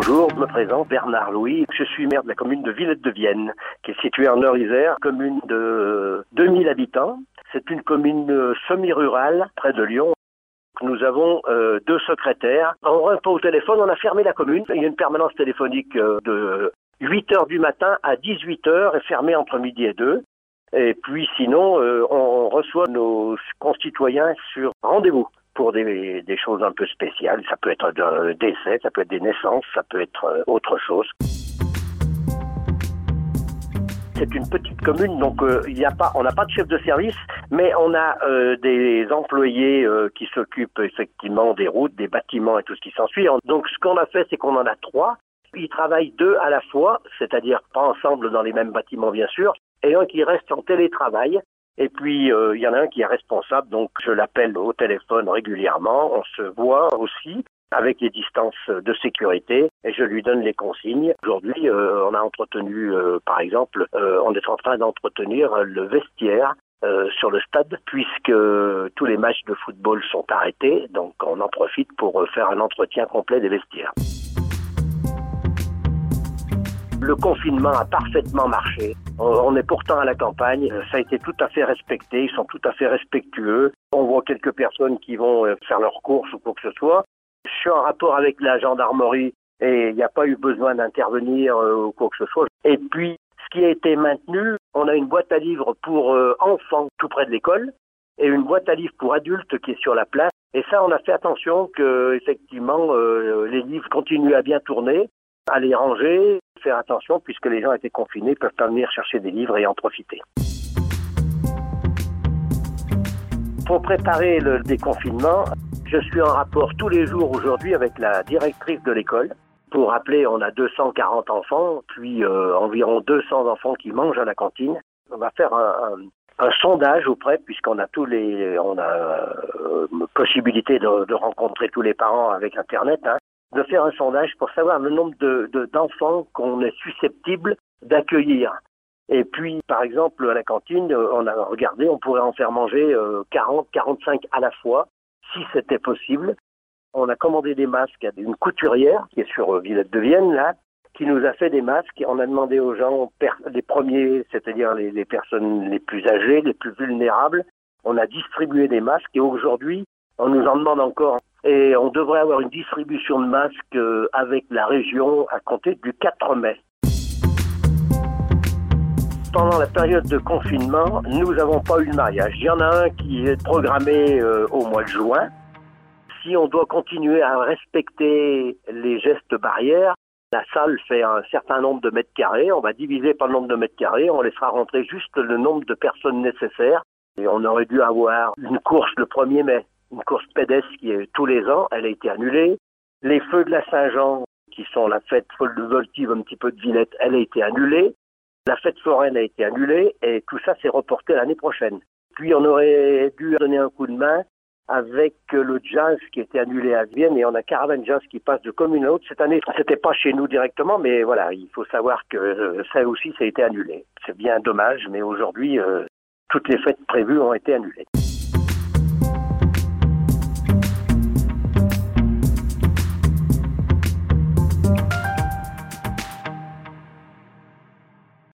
me présente, Bernard Louis. Je suis maire de la commune de Villette de Vienne, qui est située en Nord-Isère, commune de 2000 habitants. C'est une commune semi-rurale, près de Lyon. Nous avons euh, deux secrétaires. On répond au téléphone, on a fermé la commune. Il y a une permanence téléphonique euh, de 8 heures du matin à 18 heures et fermée entre midi et 2. Et puis sinon, euh, on reçoit nos concitoyens sur rendez-vous pour des, des, choses un peu spéciales. Ça peut être un décès, ça peut être des naissances, ça peut être euh, autre chose. C'est une petite commune, donc euh, il y a pas, on n'a pas de chef de service, mais on a euh, des employés euh, qui s'occupent effectivement des routes, des bâtiments et tout ce qui s'ensuit. Donc ce qu'on a fait, c'est qu'on en a trois. Ils travaillent deux à la fois, c'est-à-dire pas ensemble dans les mêmes bâtiments bien sûr, et un qui reste en télétravail et puis, euh, il y en a un qui est responsable, donc je l'appelle au téléphone régulièrement. On se voit aussi avec les distances de sécurité et je lui donne les consignes. Aujourd'hui, euh, on a entretenu, euh, par exemple, on est en train d'entretenir le vestiaire sur le stade puisque tous les matchs de football sont arrêtés, donc on en profite pour faire un entretien complet des vestiaires. Le confinement a parfaitement marché. On est pourtant à la campagne. Ça a été tout à fait respecté. Ils sont tout à fait respectueux. On voit quelques personnes qui vont euh, faire leurs courses ou quoi que ce soit. Je suis en rapport avec la gendarmerie et il n'y a pas eu besoin d'intervenir euh, ou quoi que ce soit. Et puis, ce qui a été maintenu, on a une boîte à livres pour euh, enfants tout près de l'école et une boîte à livres pour adultes qui est sur la place. Et ça, on a fait attention que effectivement les livres continuent à bien tourner, à les ranger faire attention puisque les gens étaient confinés, peuvent pas venir chercher des livres et en profiter. Pour préparer le déconfinement, je suis en rapport tous les jours aujourd'hui avec la directrice de l'école. Pour rappeler, on a 240 enfants, puis euh, environ 200 enfants qui mangent à la cantine. On va faire un, sondage auprès, puisqu'on a tous les, on a euh, possibilité de, rencontrer tous les parents avec Internet. Hein de faire un sondage pour savoir le nombre de, d'enfants qu'on est susceptible d'accueillir. Et puis, par exemple, à la cantine, euh, on a regardé, on pourrait en faire manger 40, euh, 45 à la fois, si c'était possible. On a commandé des masques à une couturière qui est sur euh, Villette de Vienne, là, qui nous a fait des masques. On a demandé aux gens, les premiers, c'est-à-dire les, les personnes les plus âgées, les plus vulnérables, on a distribué des masques. Et aujourd'hui, on nous en demande encore et on devrait avoir une distribution de masques euh, avec la région à compter du 4 mai. Pendant la période de confinement, nous n'avons pas eu de mariage. Il y en a un qui est programmé euh, au mois de juin. Si on doit continuer à respecter les gestes barrières, la salle fait un certain nombre de mètres carrés. On va diviser par le nombre de mètres carrés. On laissera rentrer juste le nombre de personnes nécessaires. Et on aurait dû avoir une course le 1er mai une course pédestre qui est tous les ans, elle a été annulée. Les feux de la Saint-Jean, qui sont la fête folle de voltive, un petit peu de Villette, elle a été annulée. La fête foraine a été annulée et tout ça s'est reporté l'année prochaine. Puis on aurait dû donner un coup de main avec le jazz qui était annulé à Vienne et on a Caravan Jazz qui passe de commune à autre. Cette année, c'était pas chez nous directement, mais voilà, il faut savoir que euh, ça aussi, ça a été annulé. C'est bien dommage, mais aujourd'hui, euh, toutes les fêtes prévues ont été annulées.